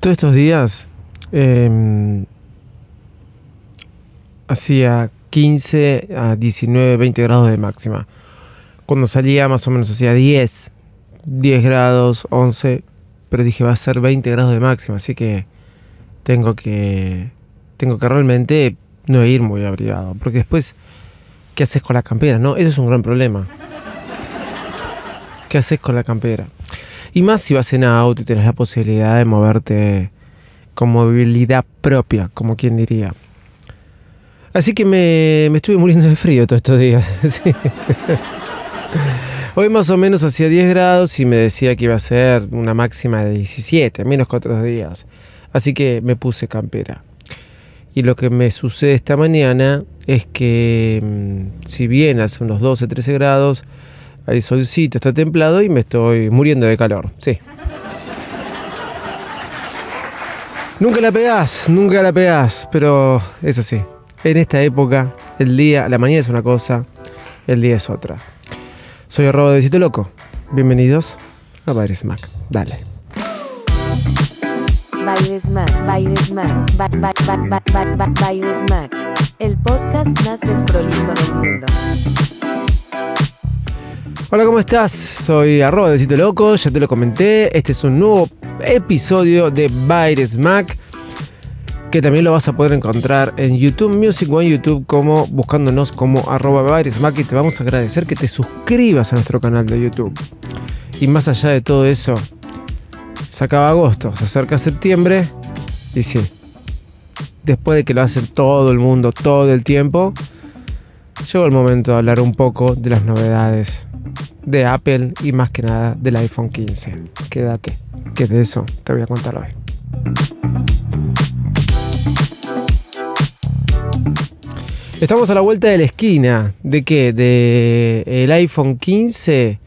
Todos estos días em, hacía 15 a 19, 20 grados de máxima. Cuando salía más o menos hacía 10, 10 grados, 11, pero dije va a ser 20 grados de máxima, así que tengo que tengo que realmente no ir muy abrigado, porque después ¿qué haces con la campera? No, eso es un gran problema. ¿Qué haces con la campera? Y más si vas en auto y tienes la posibilidad de moverte con movilidad propia, como quien diría. Así que me, estuve muriendo de frío todos estos días. Hoy más o menos hacía 10 grados y me decía que iba a ser una máxima de 17, menos que días. Así que me puse campera. Y lo que me sucede esta mañana es que mm, si bien hace unos 12, 13 grados, hay solcito, está templado y me estoy muriendo de calor. Sí. Nunca la pegás, nunca la pegás, pero es así. En esta época, el día, la mañana es una cosa, el día es otra. Soy arroba de Visito Loco. Bienvenidos a Baires Mac. Dale. Mac, Mac, Baires Mac, el podcast más desprolijo del mundo. Hola, ¿cómo estás? Soy arroba de Sitio Loco, ya te lo comenté. Este es un nuevo episodio de Baires Mac que también lo vas a poder encontrar en YouTube Music o en YouTube como buscándonos como arroba Mac y te vamos a agradecer que te suscribas a nuestro canal de YouTube. Y más allá de todo eso, se acaba agosto, se acerca septiembre y sí, después de que lo hacen todo el mundo todo el tiempo, llegó el momento de hablar un poco de las novedades de Apple y más que nada del iPhone 15. Quédate, que de eso te voy a contar hoy. Estamos a la vuelta de la esquina. ¿De qué? ¿De el iPhone 15?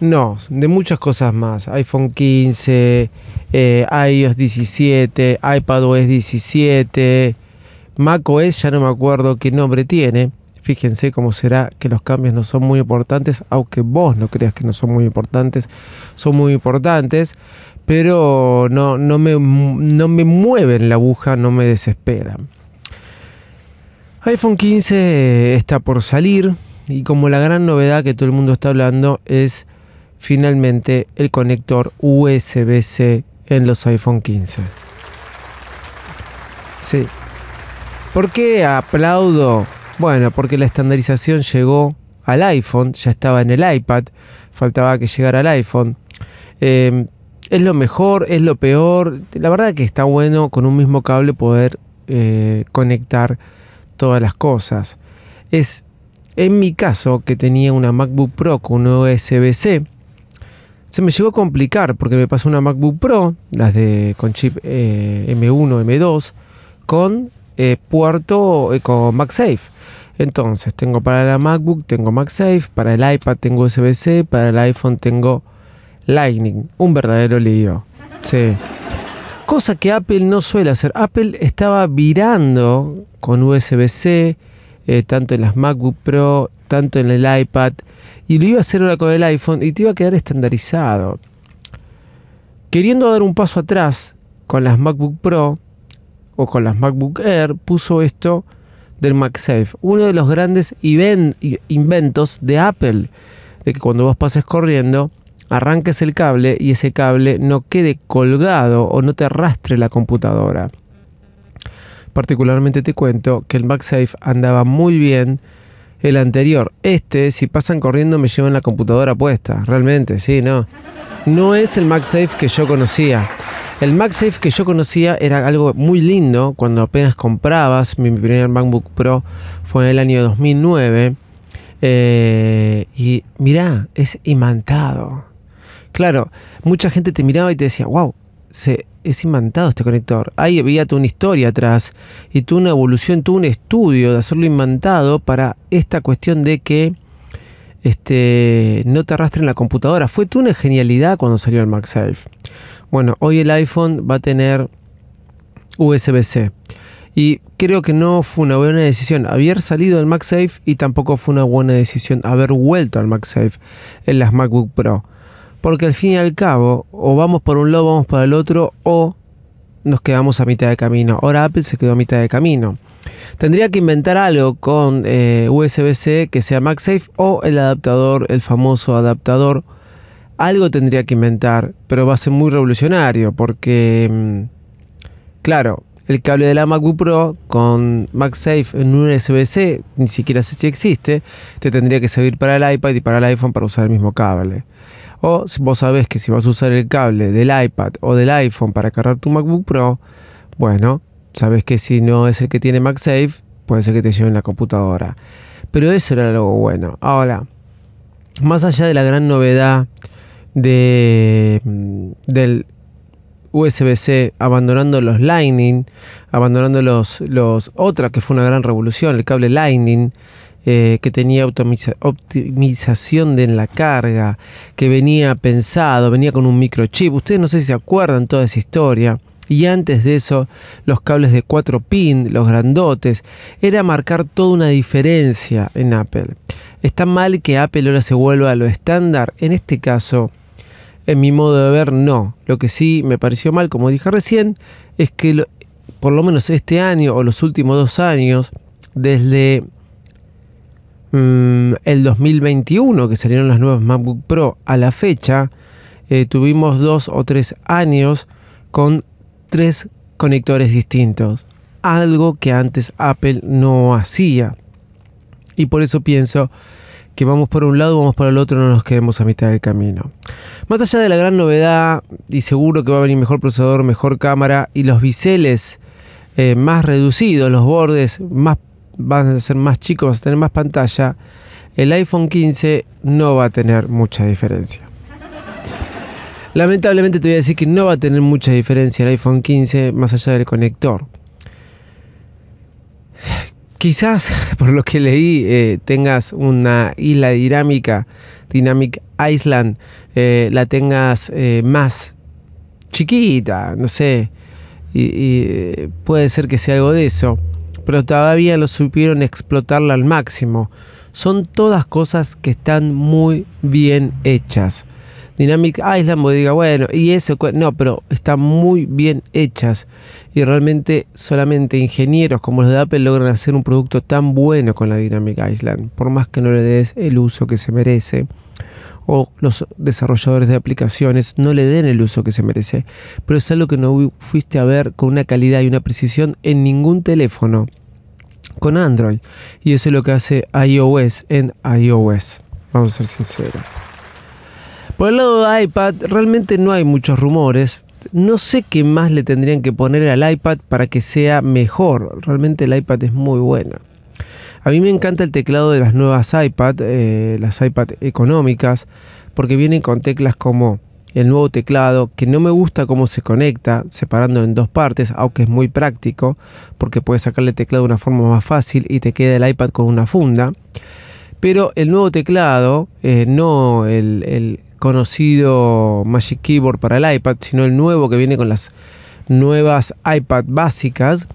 No, de muchas cosas más. iPhone 15, eh, iOS 17, iPadOS 17, macOS, ya no me acuerdo qué nombre tiene. Fíjense cómo será que los cambios no son muy importantes, aunque vos no creas que no son muy importantes, son muy importantes, pero no, no, me, no me mueven la aguja, no me desesperan iPhone 15 está por salir y como la gran novedad que todo el mundo está hablando es finalmente el conector USB-C en los iPhone 15. Sí. ¿Por qué aplaudo? Bueno, porque la estandarización llegó al iPhone, ya estaba en el iPad, faltaba que llegara al iPhone. Em, es lo mejor, es lo peor. La verdad que está bueno con un mismo cable poder eh, conectar todas las cosas. Es en mi caso que tenía una MacBook Pro con USB-C. Se me llegó a complicar porque me pasó una MacBook Pro, las de con chip eh, M1, M2, con eh, puerto eh, con MagSafe. Entonces, tengo para la MacBook, tengo MagSafe, para el iPad tengo USB-C, para el iPhone tengo Lightning. Un verdadero lío. Sí. Cosa que Apple no suele hacer. Apple estaba virando con USB-C, eh, tanto en las MacBook Pro, tanto en el iPad, y lo iba a hacer ahora con el iPhone y te iba a quedar estandarizado. Queriendo dar un paso atrás con las MacBook Pro o con las MacBook Air, puso esto del MagSafe, uno de los grandes inventos de Apple, de que cuando vos pases corriendo, arranques el cable y ese cable no quede colgado o no te arrastre la computadora. Particularmente te cuento que el MagSafe andaba muy bien el anterior. Este, si pasan corriendo, me llevan la computadora puesta. Realmente, sí, no. No es el MagSafe que yo conocía. El MagSafe que yo conocía era algo muy lindo cuando apenas comprabas. Mi primer MacBook Pro fue en el año 2009. Eh, y mirá, es imantado. Claro, mucha gente te miraba y te decía, wow, se, es imantado este conector. Ahí había toda una historia atrás y tuvo una evolución, tuvo un estudio de hacerlo imantado para esta cuestión de que este, no te arrastren la computadora. Fue toda una genialidad cuando salió el MagSafe. Bueno, hoy el iPhone va a tener USB-C. Y creo que no fue una buena decisión haber salido del MagSafe y tampoco fue una buena decisión haber vuelto al MagSafe en las MacBook Pro. Porque al fin y al cabo, o vamos por un lado, vamos para el otro, o nos quedamos a mitad de camino. Ahora Apple se quedó a mitad de camino. Tendría que inventar algo con eh, USB-C que sea MagSafe o el adaptador, el famoso adaptador. Algo tendría que inventar, pero va a ser muy revolucionario porque, mm, claro, el cable de la MacBook Pro con MagSafe en un USB-C, ni siquiera sé si existe, te tendría que servir para el iPad y para el iPhone para usar el mismo cable. O vos sabés que si vas a usar el cable del iPad o del iPhone para cargar tu MacBook Pro, bueno, sabes que si no es el que tiene MagSafe, puede ser que te lleven la computadora. Pero eso era algo bueno. Ahora, más allá de la gran novedad de, mm, del USB-C, abandonando los Lightning, abandonando los, los otra que fue una gran revolución, el cable Lightning, eh, que tenía optimización de la carga, que venía pensado, venía con un microchip. Ustedes no sé si se acuerdan toda esa historia. Y antes de eso, los cables de 4 pin, los grandotes, era marcar toda una diferencia en Apple. Está mal que Apple ahora se vuelva a lo estándar. En este caso, en mi modo de ver, no. Lo que sí me pareció mal, como dije recién, es que por lo menos este año o los últimos dos años, desde mm, el 2021, que salieron las nuevas MacBook Pro, a la fecha, eh, tuvimos dos o tres años con tres conectores distintos. Algo que antes Apple no hacía. Y por eso pienso que vamos por un lado, vamos por el otro, no nos quedemos a mitad del camino. Más allá de la gran novedad, y seguro que va a venir mejor procesador, mejor cámara y los biseles eh, más reducidos, los bordes más, van a ser más chicos, vas a tener más pantalla, el iPhone 15 no va a tener mucha diferencia. Lamentablemente te voy a decir que no va a tener mucha diferencia el iPhone 15 más allá del conector. Quizás, por lo que leí, eh, tengas una isla dinámica, Dynamic Island, eh, la tengas eh, más chiquita, no sé, y, puede ser que sea algo de eso, pero todavía lo supieron explotarla al máximo. Son todas cosas que están muy bien hechas. Dynamic Island, vos diga, bueno, y eso, no, pero están muy bien hechas y realmente solamente ingenieros como los de Apple logran hacer un producto tan bueno con la Dynamic Island, por más que no le des el uso que se merece o los desarrolladores de aplicaciones no le den el uso que se merece, pero es algo que no fuiste a ver con una calidad y una precisión en ningún teléfono con Android y eso es lo que hace iOS en iOS. Vamos a ser sinceros. Por el lado de iPad, realmente no hay muchos rumores. No sé qué más le tendrían que poner al iPad para que sea mejor. Realmente el iPad es muy buena. A mí me encanta el teclado de las nuevas iPad, eh, las iPad económicas, porque vienen con teclas como el nuevo teclado, que no me gusta cómo se conecta, separando en dos partes, aunque es muy práctico, porque puedes sacarle el teclado de una forma más fácil y te queda el iPad con una funda. Pero el nuevo teclado, eh, no el, conocido Magic Keyboard para el iPad, sino el nuevo que viene con las nuevas iPad básicas,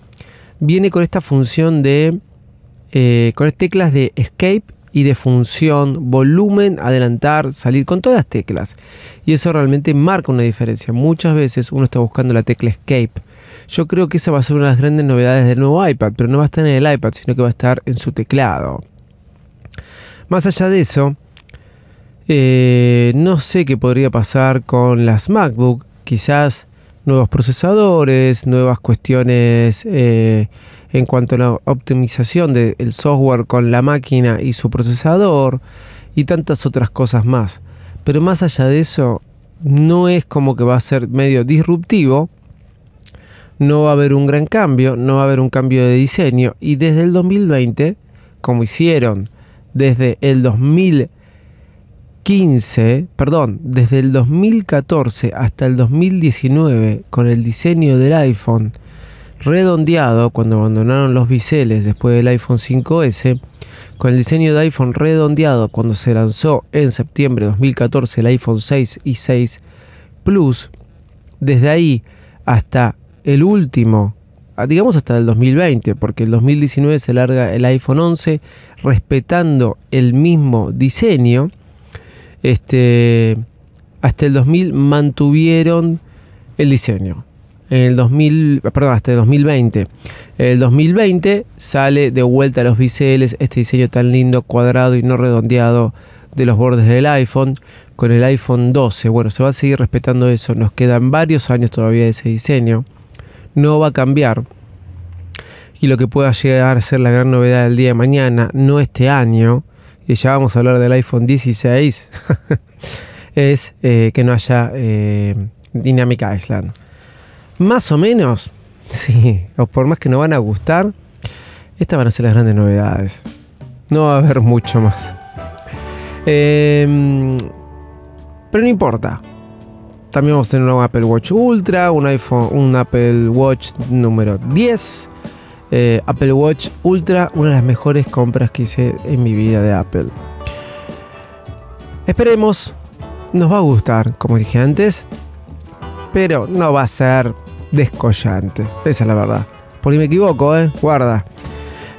viene con esta función de, eh, con teclas de escape y de función, volumen, adelantar, salir, con todas las teclas. Y eso realmente marca una diferencia. Muchas veces uno está buscando la tecla escape. Yo creo que esa va a ser una de las grandes novedades del nuevo iPad, pero no va a estar en el iPad, sino que va a estar en su teclado. Más allá de eso, eh, no sé qué podría pasar con las MacBook. Quizás nuevos procesadores, nuevas cuestiones eh, en cuanto a la optimización del software con la máquina y su procesador y tantas otras cosas más. Pero más allá de eso, no es como que va a ser medio disruptivo. No va a haber un gran cambio, no va a haber un cambio de diseño. Y desde el 2020, como hicieron desde el 2015, perdón, desde el 2014 hasta el 2019 con el diseño del iPhone redondeado cuando abandonaron los biseles después del iPhone 5S, con el diseño de iPhone redondeado cuando se lanzó en septiembre de 2014 el iPhone 6 y 6 Plus, desde ahí hasta el último digamos hasta el 2020, porque el 2019 se larga el iPhone 11 respetando el mismo diseño. Este, hasta el 2000 mantuvieron el diseño. En el 2000, perdón, hasta el 2020. En el 2020 sale de vuelta a los biseles este diseño tan lindo, cuadrado y no redondeado de los bordes del iPhone con el iPhone 12. Bueno, se va a seguir respetando eso. Nos quedan varios años todavía de ese diseño. No va a cambiar. Y lo que pueda llegar a ser la gran novedad del día de mañana, no este año, y ya vamos a hablar del iPhone 16, es eh, que no haya eh, Dynamic Island. Más o menos, sí, o por más que no van a gustar, estas van a ser las grandes novedades. No va a haber mucho más. Em, pero no importa. También vamos a tener un Apple Watch Ultra, un iPhone, un Apple Watch número 10. Eh, Apple Watch Ultra, una de las mejores compras que hice en mi vida de Apple. Esperemos, nos va a gustar, como dije antes, pero no va a ser descollante. Esa es la verdad. Por ahí me equivoco, ¿eh? Guarda.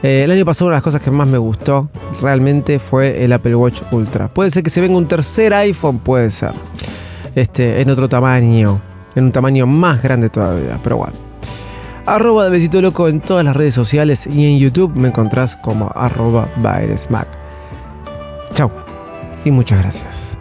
Eh, el año pasado una de las cosas que más me gustó realmente fue el Apple Watch Ultra. Puede ser que se venga un tercer iPhone, puede ser. Este, en otro tamaño, en un tamaño más grande todavía, pero bueno. Arroba de Besito Loco en todas las redes sociales y en YouTube me encontrás como arroba Chau y muchas gracias.